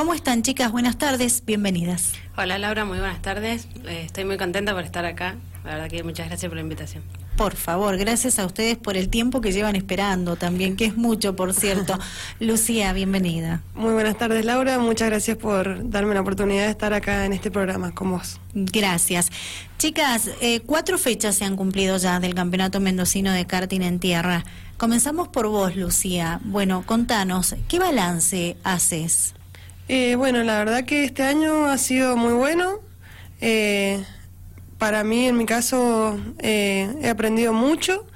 ¿Cómo están chicas? Buenas tardes, bienvenidas. Hola Laura, muy buenas tardes. Eh, estoy muy contenta por estar acá. La verdad que muchas gracias por la invitación. Por favor, gracias a ustedes por el tiempo que llevan esperando también, que es mucho, por cierto. Lucía, bienvenida. Muy buenas tardes, Laura. Muchas gracias por darme la oportunidad de estar acá en este programa con vos. Gracias. Chicas, eh, cuatro fechas se han cumplido ya del Campeonato Mendocino de Karting en Tierra. Comenzamos por vos, Lucía. Bueno, contanos, ¿qué balance haces? Eh, bueno, la verdad que este año ha sido muy bueno. Eh, para mí, en mi caso, eh, he aprendido mucho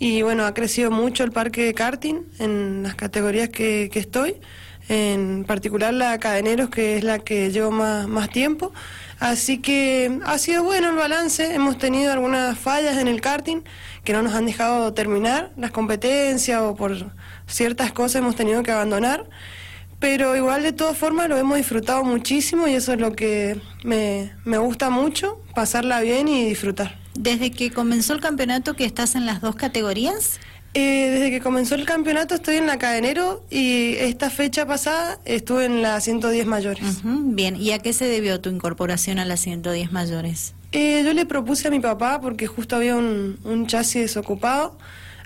y bueno, ha crecido mucho el parque de karting en las categorías que, estoy, en particular la cadeneros, que es la que llevo más, más tiempo. Así que ha sido bueno el balance, hemos tenido algunas fallas en el karting que no nos han dejado terminar las competencias o por ciertas cosas hemos tenido que abandonar pero igual de todas formas lo hemos disfrutado muchísimo y eso es lo que me, gusta mucho, pasarla bien y disfrutar. ¿Desde que comenzó el campeonato que estás en las dos categorías? Eh, desde que comenzó el campeonato estoy en la cadenero y esta fecha pasada estuve en la 110 mayores. bien, ¿y a qué se debió tu incorporación a las 110 mayores? Eh, yo le propuse a mi papá porque justo había un, un chasis desocupado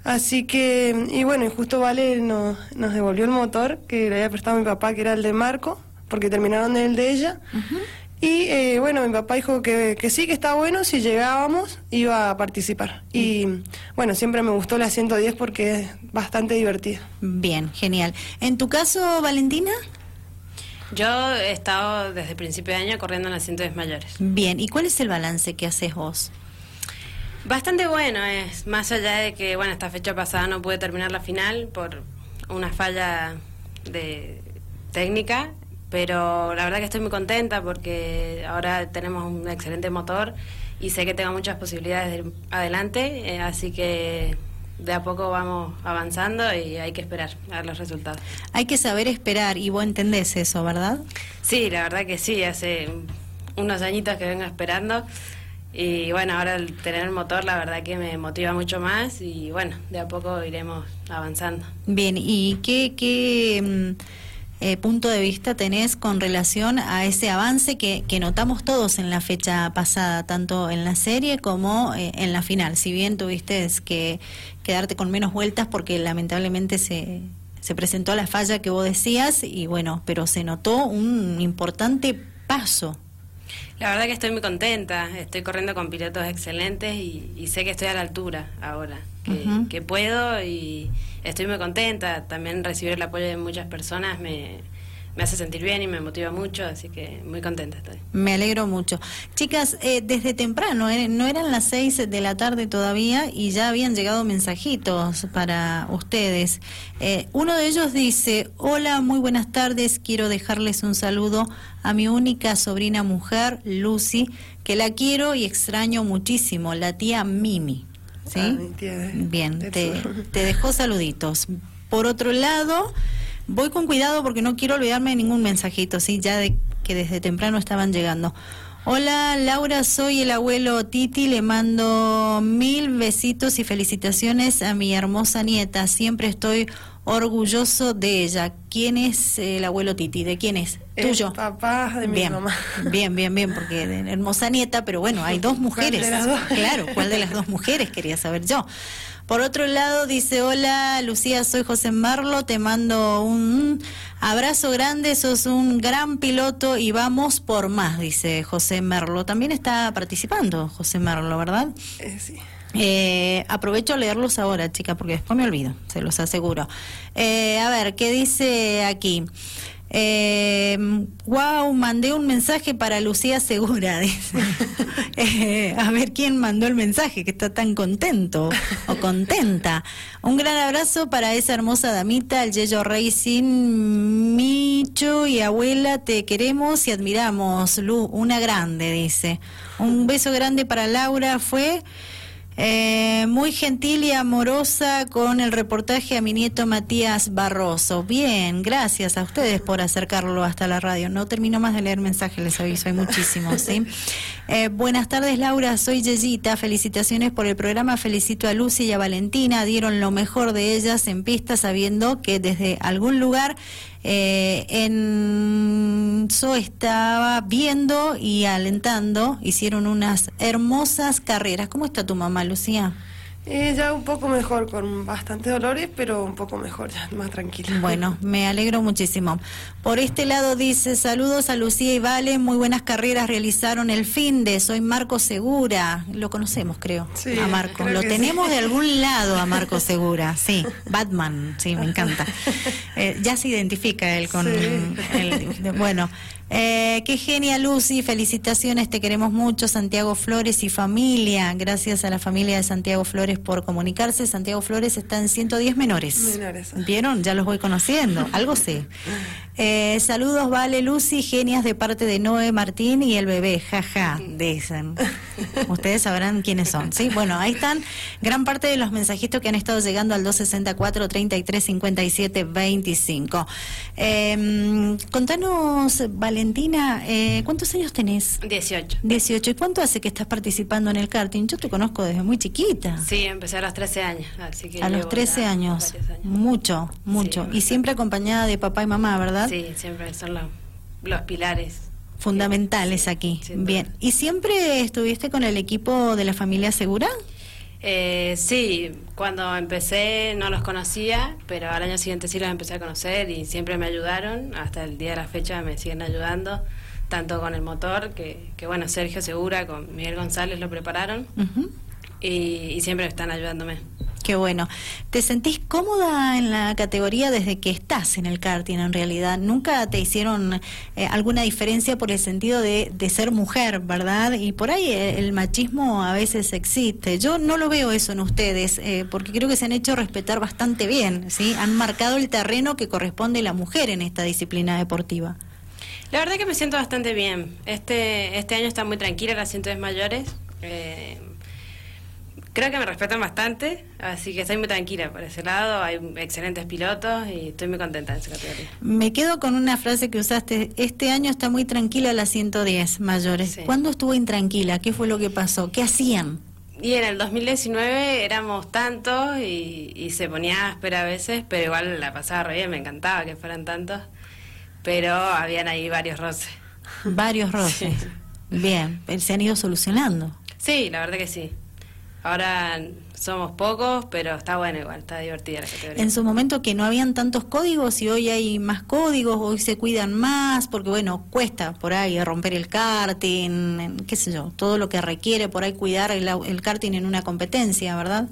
Así que, y bueno, y justo Vale nos, nos devolvió el motor que le había prestado a mi papá, que era el de Marco, porque terminaron el de ella. Y eh, bueno, mi papá dijo que, que, sí, que está bueno, si llegábamos iba a participar. Y bueno, siempre me gustó la 110 porque es bastante divertida. Bien, genial. ¿En tu caso, Valentina? Yo he estado desde el principio de año corriendo en las 110 mayores. Bien, ¿y cuál es el balance que haces vos? Bastante bueno es, más allá de que, bueno, esta fecha pasada no pude terminar la final por una falla de técnica, pero la verdad que estoy muy contenta porque ahora tenemos un excelente motor y sé que tengo muchas posibilidades de adelante, eh, así que de a poco vamos avanzando y hay que esperar a ver los resultados. Hay que saber esperar y vos entendés eso, ¿verdad? Sí, la verdad que sí, hace unos añitos que vengo esperando y bueno, ahora el tener el motor la verdad que me motiva mucho más y bueno, de a poco iremos avanzando. Bien, ¿y qué, qué mm, eh, punto de vista tenés con relación a ese avance que, que, notamos todos en la fecha pasada, tanto en la serie como eh, en la final? Si bien tuviste que quedarte con menos vueltas porque lamentablemente se, se presentó la falla que vos decías y bueno, pero se notó un importante paso la verdad que estoy muy contenta, estoy corriendo con pilotos excelentes y, sé que estoy a la altura ahora, que, puedo y estoy muy contenta. También recibir el apoyo de muchas personas me, me hace sentir bien y me motiva mucho, así que muy contenta estoy. Me alegro mucho. Chicas, eh, desde temprano, eh, no eran las seis de la tarde todavía y ya habían llegado mensajitos para ustedes. Eh, uno de ellos dice, hola, muy buenas tardes, quiero dejarles un saludo a mi única sobrina mujer, Lucy, que la quiero y extraño muchísimo, la tía Mimi. ¿Sí? Ah, bien, te, te dejó saluditos. Por otro lado, Voy con cuidado porque no quiero olvidarme de ningún mensajito, sí, ya de que desde temprano estaban llegando. Hola Laura, soy el abuelo Titi, le mando mil besitos y felicitaciones a mi hermosa nieta, siempre estoy orgulloso de ella. ¿Quién es el abuelo Titi? ¿De quién es? Tuyo. papá de mi bien, mamá. Bien, bien, bien, porque hermosa nieta, pero bueno, hay dos mujeres. Claro, ¿cuál de las dos mujeres quería saber yo? Por otro lado, dice, hola Lucía, soy José Marlo, te mando un abrazo grande, sos un gran piloto y vamos por más, dice José Merlo. También está participando José Merlo, ¿verdad? Eh, sí. Eh, aprovecho a leerlos ahora, chica, porque después me olvido, se los aseguro. Eh, a ver, ¿qué dice aquí? Eh, wow, mandé un mensaje para Lucía Segura. Eh, a ver quién mandó el mensaje, que está tan contento o contenta. Un gran abrazo para esa hermosa damita, el Yello Racing. Micho y abuela, te queremos y admiramos. Lu, una grande, dice. Un beso grande para Laura. Fue. Eh, muy gentil y amorosa con el reportaje a mi nieto Matías Barroso. Bien, gracias a ustedes por acercarlo hasta la radio. No termino más de leer mensajes, les aviso, hay muchísimos. ¿sí? Eh, buenas tardes, Laura. Soy Yeyita. Felicitaciones por el programa. Felicito a Lucy y a Valentina. Dieron lo mejor de ellas en pista, sabiendo que desde algún lugar Eh, en eso estaba viendo y alentando, hicieron unas hermosas carreras. ¿Cómo está tu mamá, Lucía? Eh, ya un poco mejor, con bastantes dolores, pero un poco mejor, ya más tranquila. Bueno, me alegro muchísimo. Por este lado dice, saludos a Lucía y Vale, muy buenas carreras realizaron el fin de, soy Marco Segura, lo conocemos creo, Sí, a Marco, lo tenemos sí. de algún lado a Marco Segura, sí, Batman, sí, me encanta. Eh, ya se identifica él con Sí. el, bueno. Eh, qué genia Lucy, felicitaciones, te queremos mucho, Santiago Flores y familia. Gracias a la familia de Santiago Flores por comunicarse. Santiago Flores está en 110 menores. Menores. ¿Vieron? Ya los voy conociendo, algo sé. Eh, saludos, Vale, Lucy, genias de parte de Noé Martín y el bebé, jaja, dicen. Ustedes sabrán quiénes son, ¿sí? Bueno, ahí están gran parte de los mensajitos que han estado llegando al 264 33 57 25. Eh, contanos, Valentina, eh, ¿cuántos años tenés? 18. 18. ¿Y cuánto hace que estás participando en el karting? Yo te conozco desde muy chiquita. Sí, empecé a los 13 años, así que A los llevo 13 ya años. Mucho, mucho. Sí, y siempre acompañada de papá y mamá, ¿verdad? Sí, siempre son los, los pilares. Fundamentales aquí. Bien. ¿Y siempre estuviste con el equipo de la familia Segura? Eh, sí, cuando empecé no los conocía, pero al año siguiente sí los empecé a conocer y siempre me ayudaron. Hasta el día de la fecha me siguen ayudando, tanto con el motor, que, que bueno, Sergio Segura con Miguel González lo prepararon. Y, y siempre están ayudándome. Qué bueno. ¿Te sentís cómoda en la categoría desde que estás en el karting en realidad? ¿Nunca te hicieron eh, alguna diferencia por el sentido de, de ser mujer, verdad? Y por ahí eh, el machismo a veces existe. Yo no lo veo eso en ustedes, eh, porque creo que se han hecho respetar bastante bien, ¿sí? Han marcado el terreno que corresponde a la mujer en esta disciplina deportiva. La verdad que me siento bastante bien. Este, este año está muy tranquila las 110 mayores. Eh, creo que me respetan bastante, así que estoy muy tranquila por ese lado. Hay excelentes pilotos y estoy muy contenta en esa categoría. Me quedo con una frase que usaste. Este año está muy tranquila la 110 mayores. Sí. ¿Cuándo estuvo intranquila? ¿Qué fue lo que pasó? ¿Qué hacían? Y en el 2019 éramos tantos y, y se ponía áspera a veces, pero igual la pasaba re bien, me encantaba que fueran tantos. Pero habían ahí varios roces. Varios roces. Bien, eh, se han ido solucionando. Sí, la verdad que sí. Ahora somos pocos, pero está bueno igual, está divertida la categoría. En su momento que no habían tantos códigos y hoy hay más códigos, hoy se cuidan más, porque bueno, cuesta por ahí romper el karting, qué sé yo, todo lo que requiere por ahí cuidar el, el karting en una competencia, ¿verdad?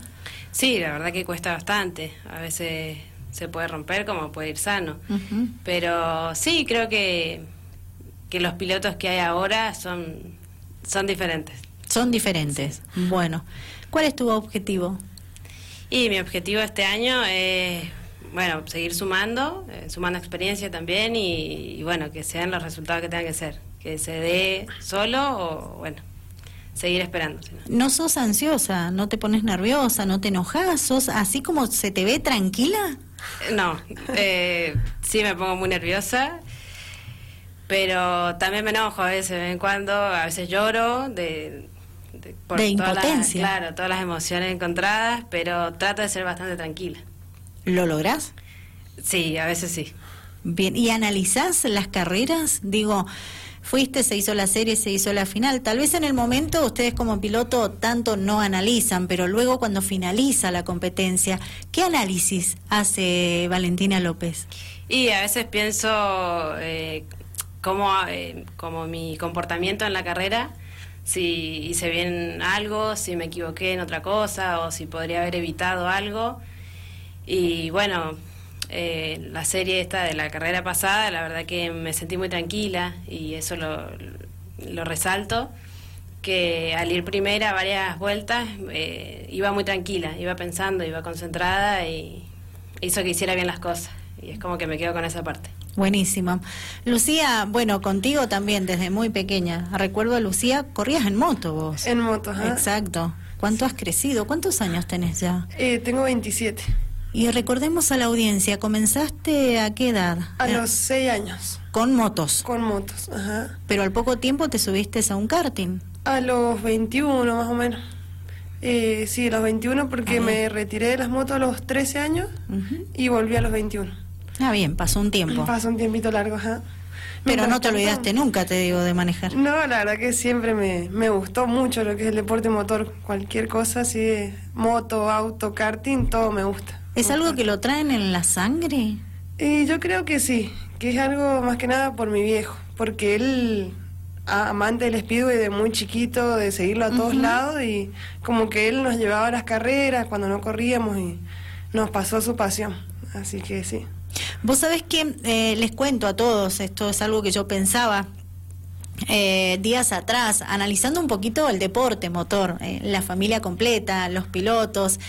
Sí, la verdad que cuesta bastante. A veces se puede romper como puede ir sano. Pero sí, creo que, que los pilotos que hay ahora son, son diferentes. Son diferentes. Bueno, ¿cuál es tu objetivo? Y mi objetivo este año es, bueno, seguir sumando, eh, sumando experiencia también y, y, bueno, que sean los resultados que tengan que ser. Que se dé solo o, bueno, seguir esperando. si no. No sos ansiosa, no te pones nerviosa, no te enojas, sos así como se te ve tranquila. No, eh, sí me pongo muy nerviosa, pero también me enojo a veces, de vez en cuando, a veces lloro de... De, De todas las- impotencia. claro, todas las emociones encontradas, pero trato de ser bastante tranquila. ¿Lo lográs? Sí, a veces sí. Bien, ¿y analizás las carreras? Digo, fuiste, se hizo la serie, se hizo la final. Tal vez en el momento ustedes como piloto tanto no analizan, pero luego cuando finaliza la competencia, ¿qué análisis hace Valentina López? Y a veces pienso eh, cómo, eh, como mi comportamiento en la carrera, si hice bien algo, si me equivoqué en otra cosa o si podría haber evitado algo. Y bueno, eh, la serie esta de la carrera pasada, la verdad que me sentí muy tranquila y eso lo, lo resalto, que al ir primera varias vueltas eh, iba muy tranquila, iba pensando, iba concentrada y hizo que hiciera bien las cosas. Y es como que me quedo con esa parte. Buenísimo. Lucía, bueno, contigo también desde muy pequeña. Recuerdo a Lucía, corrías en moto vos. En moto, ajá. Exacto. ¿Cuánto has crecido? ¿Cuántos años tenés ya? Eh, tengo 27. Y recordemos a la audiencia, ¿comenzaste a qué edad? A los 6 años. Con motos. Con motos, ajá. Pero al poco tiempo te subiste a un karting. A los 21 más o menos. Eh, sí, a los 21 porque me retiré de las motos a los 13 años y volví a los 21. Ah, bien, pasó un tiempo. Pasó un tiempito largo, ajá. Pero no te olvidaste nunca, te digo, de manejar. No, la verdad que siempre me, me gustó mucho lo que es el deporte motor. Cualquier cosa, así moto, auto, karting, todo me gusta. ¿Es algo que lo traen en la sangre? Y yo creo que sí, que es algo más que nada por mi viejo, porque él amante del speedway de muy chiquito, de seguirlo a todos lados y como que él nos llevaba a las carreras cuando no corríamos y nos pasó su pasión. Así que sí. Vos sabés que eh, les cuento a todos, esto es algo que yo pensaba eh, días atrás, analizando un poquito el deporte motor, eh, la familia completa, los pilotos.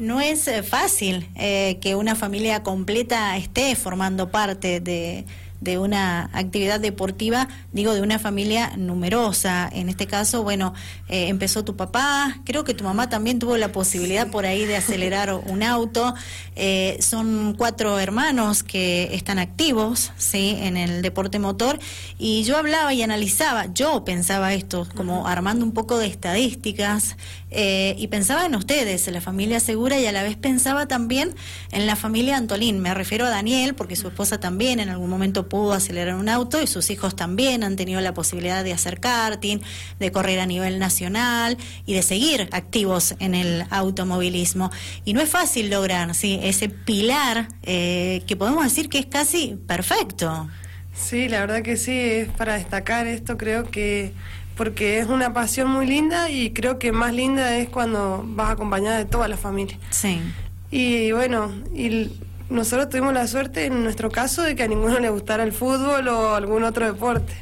no es fácil que una familia completa esté formando parte de de una actividad deportiva, digo, de una familia numerosa. En este caso, bueno, eh, empezó tu papá, creo que tu mamá también tuvo la posibilidad por ahí de acelerar un auto. Eh, son cuatro hermanos que están activos, ¿sí?, en el deporte motor. Y yo hablaba y analizaba, yo pensaba esto, como armando un poco de estadísticas, eh, y pensaba en ustedes, en la familia segura, y a la vez pensaba también en la familia Antolín. Me refiero a Daniel, porque su esposa también en algún momento pudo acelerar un auto y sus hijos también han tenido la posibilidad de hacer karting, de correr a nivel nacional y de seguir activos en el automovilismo. Y no es fácil lograr ¿sí? ese pilar eh, que podemos decir que es casi perfecto. Sí, la verdad que sí, es para destacar esto, creo que porque es una pasión muy linda y creo que más linda es cuando vas acompañada de toda la familia. Sí. Y bueno, y nosotros tuvimos la suerte en nuestro caso de que a ninguno le gustara el fútbol o algún otro deporte.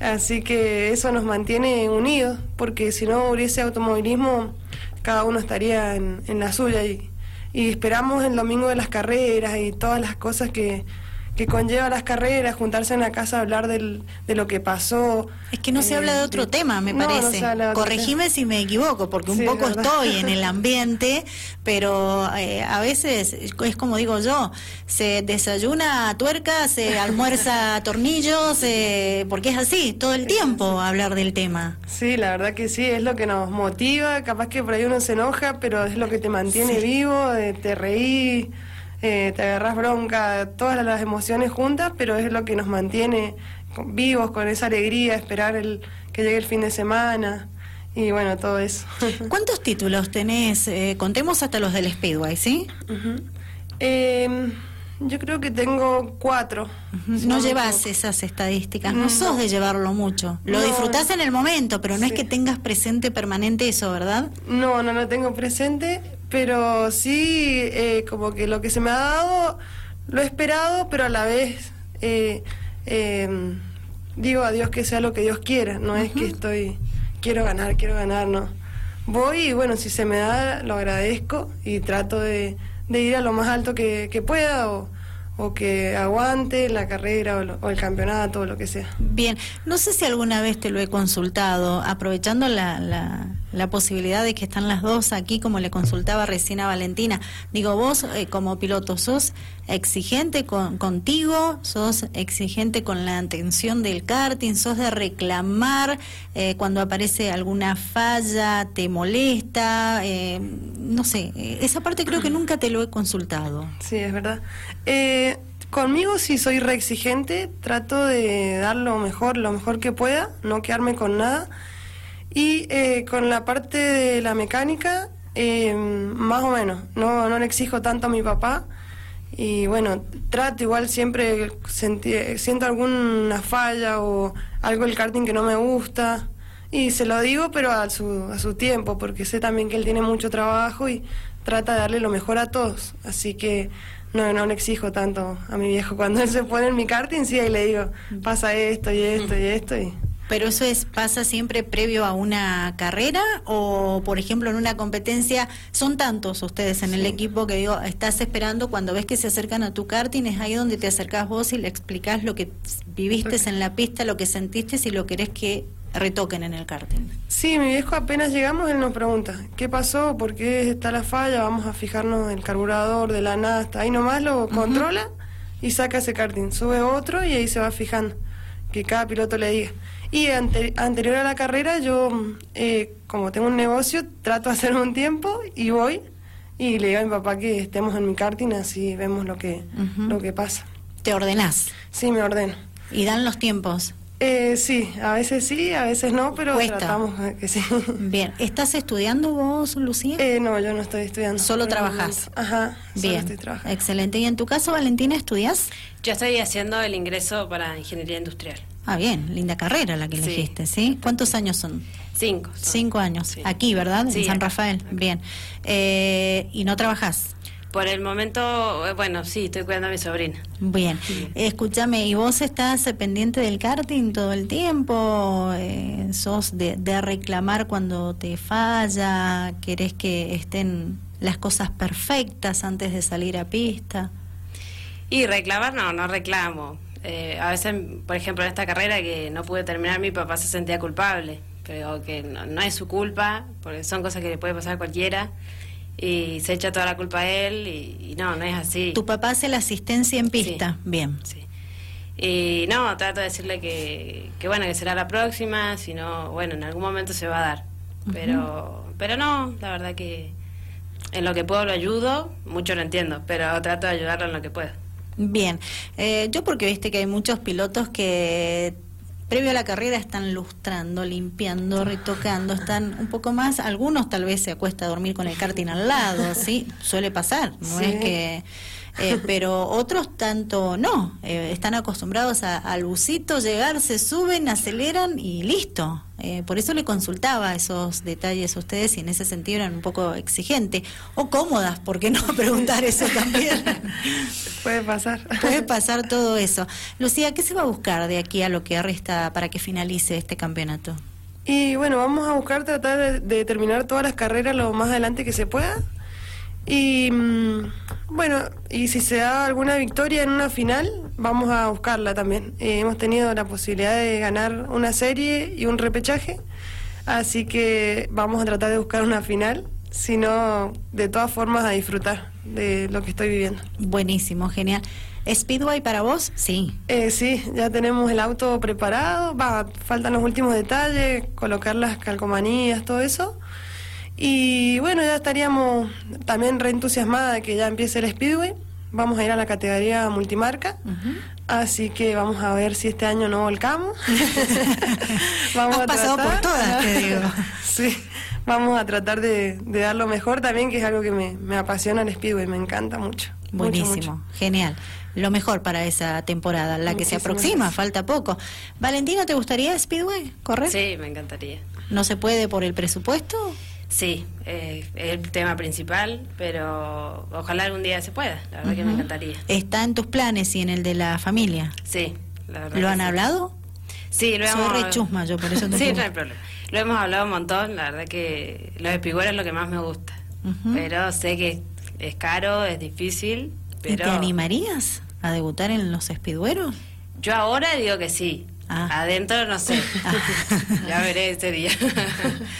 Así que eso nos mantiene unidos, porque si no hubiese automovilismo, cada uno estaría en, la suya. Y, y esperamos el domingo de las carreras y todas las cosas que, que conlleva las carreras, juntarse en la casa a hablar del, de lo que pasó. Es que no se habla de otro tema, me parece. Corregime si me equivoco, porque un poco estoy en el ambiente, pero eh, a veces es como digo yo, se desayuna tuerca, se almuerza tornillos, porque es así, todo el tiempo hablar del tema. Sí, la verdad que sí, es lo que nos motiva, capaz que por ahí uno se enoja, pero es lo que te mantiene vivo, te reí eh, te agarras bronca, todas las emociones juntas, pero es lo que nos mantiene vivos con esa alegría, esperar el, que llegue el fin de semana y bueno, todo eso. ¿Cuántos títulos tenés? Eh, contemos hasta los del Speedway, ¿sí? Em, yo creo que tengo cuatro. no llevas esas estadísticas, no, sos de llevarlo mucho. Lo disfrutás en el momento, pero no es que tengas presente permanente eso, ¿verdad? No, no lo tengo presente, pero sí, eh, como que lo que se me ha dado, lo he esperado, pero a la vez eh, em, digo a Dios que sea lo que Dios quiera, no es que estoy, quiero ganar, quiero ganar, no. Voy y bueno, si se me da, lo agradezco y trato de, ir a lo más alto que, que pueda o, o que aguante la carrera o, el campeonato o lo que sea. Bien, no sé si alguna vez te lo he consultado, aprovechando la, la, la posibilidad de que están las dos aquí, como le consultaba recién a Valentina. Digo, vos eh, como piloto, ¿sos exigente con, contigo? ¿Sos exigente con la atención del karting? ¿Sos de reclamar eh, cuando aparece alguna falla? ¿Te molesta? Eh, no sé, esa parte creo que nunca te lo he consultado. Sí, es verdad. Conmigo sí soy re exigente, trato de dar lo mejor, lo mejor que pueda, no quedarme con nada. Y eh, con la parte de la mecánica, eh, más o menos, no, no le exijo tanto a mi papá. Y bueno, trato igual siempre, siento alguna falla o algo del karting que no me gusta. Y se lo digo, pero a su, a su tiempo, porque sé también que él tiene mucho trabajo y trata de darle lo mejor a todos. Así que no, no le exijo tanto a mi viejo. Cuando él se pone en mi karting, sí, ahí le digo, pasa esto y esto y esto. Y ¿Pero eso es pasa siempre previo a una carrera o, por ejemplo, en una competencia? Son tantos ustedes en el equipo que digo, estás esperando cuando ves que se acercan a tu karting, es ahí donde te acercás vos y le explicás lo que viviste en la pista, lo que sentiste y lo querés que retoquen en el karting. Sí, mi viejo apenas llegamos, él nos pregunta, ¿qué pasó? ¿Por qué está la falla? Vamos a fijarnos el carburador de la nasta. Ahí nomás lo controla y saca ese karting. Sube otro y ahí se va fijando, que cada piloto le diga. Y anterior a la carrera yo, eh, como tengo un negocio, trato de hacer un tiempo y voy y le digo a mi papá que estemos en mi karting, así vemos lo que, lo que pasa. ¿Te ordenás? Sí, me ordeno. ¿Y dan los tiempos? Eh, sí, a veces sí, a veces no, pero Cuesta. tratamos que sí. Bien. ¿Estás estudiando vos, Lucía? Eh, no, yo no estoy estudiando. Solo el trabajás. Ajá, solo Bien. estoy trabajando. Excelente. ¿Y en tu caso, Valentina, estudias? Yo estoy haciendo el ingreso para ingeniería industrial. Ah, bien. Linda carrera la que Sí. elegiste, ¿sí? ¿Cuántos años son? Cinco. son. Cinco años. Sí. Aquí, ¿verdad? Sí, en San acá. Rafael. Bien. Eh, ¿Y no trabajás? Por el momento, eh, bueno, sí, estoy cuidando a mi sobrina. Bien. Escúchame, ¿y vos estás pendiente del karting todo el tiempo? Eh, ¿Sos de, de reclamar cuando te falla? ¿Querés que estén las cosas perfectas antes de salir a pista? Y reclamar, no, no reclamo. Eh, a veces, por ejemplo, en esta carrera que no pude terminar, mi papá se sentía culpable, pero que no, no es su culpa, porque son cosas que le puede pasar a cualquiera, y se echa toda la culpa a él, y, y no, no es así. ¿Tu papá hace la asistencia en pista? Sí. Bien. Sí. Y no, trato de decirle que, que bueno, que será la próxima, si no, bueno, en algún momento se va a dar. Pero, pero no, la verdad que en lo que puedo lo ayudo, mucho lo entiendo, pero trato de ayudarlo en lo que puedo. Bien, Eh, yo porque viste que hay muchos pilotos que previo a la carrera están lustrando, limpiando, retocando, están un poco más, algunos tal vez se acuesta a dormir con el karting al lado, ¿sí? Suele pasar, no Sí. es que... eh, pero otros tanto no, eh, están acostumbrados a- al busito, llegar, se suben, aceleran y listo. Eh, por eso le consultaba esos detalles a ustedes y en ese sentido eran un poco exigentes o cómodas, ¿por qué no preguntar eso también? Puede pasar. Puede pasar todo eso. Lucía, ¿qué se va a buscar de aquí a lo que resta para que finalice este campeonato? Y bueno, vamos a buscar tratar de, de terminar todas las carreras lo más adelante que se pueda. Y mm, bueno, y si se da alguna victoria en una final, vamos a buscarla también. Eh, hemos tenido la posibilidad de ganar una serie y un repechaje, así que vamos a tratar de buscar una final, sino de todas formas a disfrutar de lo que estoy viviendo. Buenísimo, genial. ¿Speedway para vos? Sí. Eh, sí, ya tenemos el auto preparado, va, faltan los últimos detalles, colocar las calcomanías, todo eso. Y bueno, ya estaríamos también reentusiasmada de que ya empiece el Speedway. Vamos a ir a la categoría multimarca. Así que vamos a ver si este año no volcamos. Has pasado por todas, te digo. sí, vamos a tratar de, de dar lo mejor también, que es algo que me, me apasiona el Speedway, me encanta mucho. Buenísimo, mucho. genial. Lo mejor para esa temporada, la que se aproxima, gracias. falta poco. Valentina, ¿te gustaría Speedway? ¿Correr? Sí, me encantaría. ¿No se puede por el presupuesto? Sí, eh, es el tema principal, pero ojalá algún día se pueda, la verdad que me encantaría. ¿Está en tus planes y en el de la familia? Sí, la verdad. ¿Lo han sí. hablado? Sí, lo Soy hemos... re chusma, yo por eso te Sí, no hay problema. Lo hemos hablado un montón, la verdad que los espigüeros es lo que más me gusta. Pero sé que es caro, es difícil, ¿Y pero... te animarías a debutar en los Speedweros? Yo ahora digo que sí. Ah. Adentro no sé. Ah. ya veré ese día.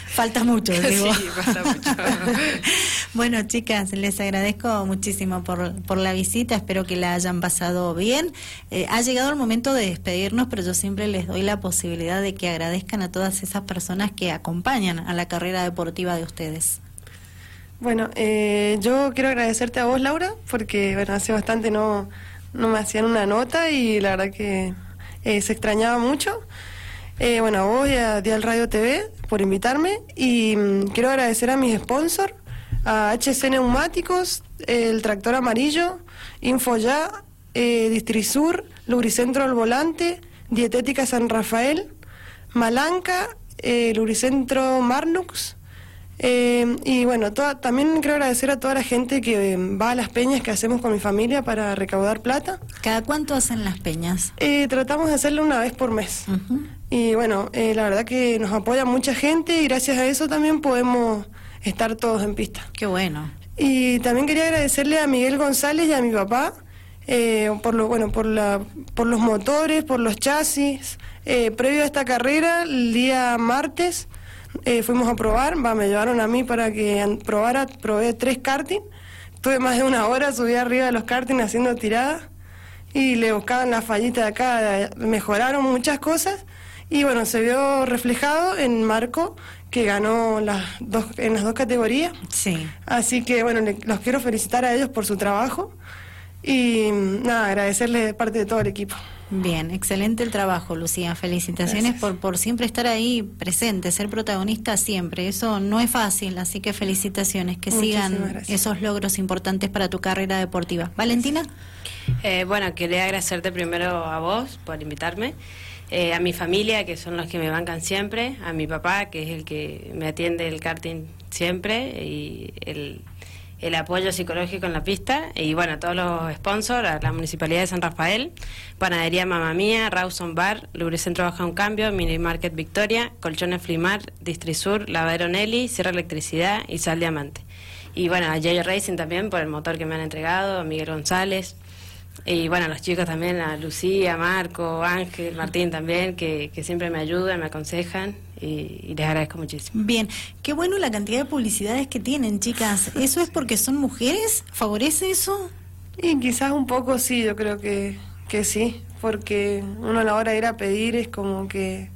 Falta mucho, digo. Sí, falta mucho. bueno, chicas, les agradezco muchísimo por, por la visita. Espero que la hayan pasado bien. Eh, ha llegado el momento de despedirnos, pero yo siempre les doy la posibilidad de que agradezcan a todas esas personas que acompañan a la carrera deportiva de ustedes. Bueno, eh, yo quiero agradecerte a vos, Laura, porque bueno, hace bastante no, no me hacían una nota y la verdad que eh, se extrañaba mucho. Eh, bueno, a vos y a Dial Radio TV por invitarme y mm, quiero agradecer a mis sponsors, a HC Neumáticos, el Tractor Amarillo, Infoya, eh, Distrisur, Lubricentro al Volante, Dietética San Rafael, Malanca, eh, Lubricentro Marnux, eh, y bueno, toda- también quiero agradecer a toda la gente que va a las peñas que hacemos con mi familia para recaudar plata. ¿Cada cuánto hacen las peñas? Eh, tratamos de hacerlo una vez por mes. Y bueno, eh, la verdad que nos apoya mucha gente y gracias a eso también podemos estar todos en pista. Qué bueno. Y también quería agradecerle a Miguel González y a mi papá eh, por lo bueno por la por los motores, por los chasis. Eh, previo a esta carrera, el día martes eh, fuimos a probar, va, me llevaron a mí para que probara, probé tres karting. Tuve más de una hora, subí arriba de los karting haciendo tiradas y le buscaban la fallita de acá, mejoraron muchas cosas y bueno, se vio reflejado en Marco que ganó las dos, en las dos categorías. Sí. Así que bueno, le- los quiero felicitar a ellos por su trabajo y nada, agradecerles de parte de todo el equipo. Bien, excelente el trabajo, Lucía. Felicitaciones por, por siempre estar ahí presente, ser protagonista siempre. Eso no es fácil, así que felicitaciones, que Muchísimas sigan gracias. esos logros importantes para tu carrera deportiva. Valentina, Eh, bueno, quería agradecerte primero a vos por invitarme, eh, a mi familia, que son los que me bancan siempre, a mi papá, que es el que me atiende el karting siempre, y el, el apoyo psicológico en la pista, y bueno, a todos los sponsors, a la Municipalidad de San Rafael, Panadería Mamá Mía, Rawson Bar, Lubricentro Baja un Cambio, Mini Market Victoria, Colchones Flimar, Distrisur, Lavadero Nelly, Sierra Electricidad y Sal Diamante. Y bueno, a Yayo Racing también por el motor que me han entregado, a Miguel González, y bueno, los chicos también, a Lucía, Marco, Ángel, Martín también, que, que siempre me ayudan, me aconsejan y, y les agradezco muchísimo. bien. Qué bueno la cantidad de publicidades que tienen, chicas. ¿Eso es porque son mujeres? ¿Favorece eso? Y quizás un poco sí, yo creo que, que sí, porque uno a la hora de ir a pedir es como que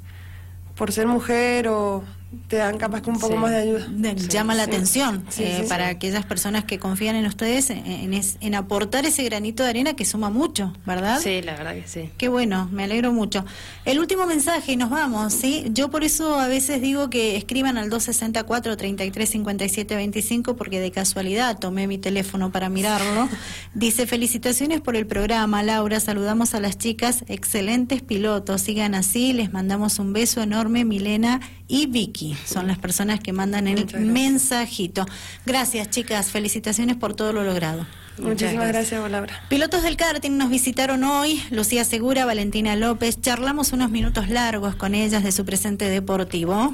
por ser mujer o te dan capaz que un poco Sí. más de ayuda. De- llama la atención eh, para aquellas personas que confían en ustedes en, en es- en aportar ese granito de arena que suma mucho, ¿verdad? Sí, la verdad que sí. Qué bueno, me alegro mucho. El último mensaje y nos vamos, ¿sí? Yo por eso a veces digo que escriban al 264 33 57 25 porque de casualidad tomé mi teléfono para mirarlo. Dice, "Felicitaciones por el programa, Laura. Saludamos a las chicas, excelentes pilotos. Sigan así, les mandamos un beso enorme, Milena y Vicky. Son las personas que mandan el mensajito. Gracias, chicas. Felicitaciones por todo lo logrado. Muchísimas gracias. gracias, Laura. Pilotos del karting nos visitaron hoy, Lucía Segura, Valentina López. Charlamos unos minutos largos con ellas de su presente deportivo.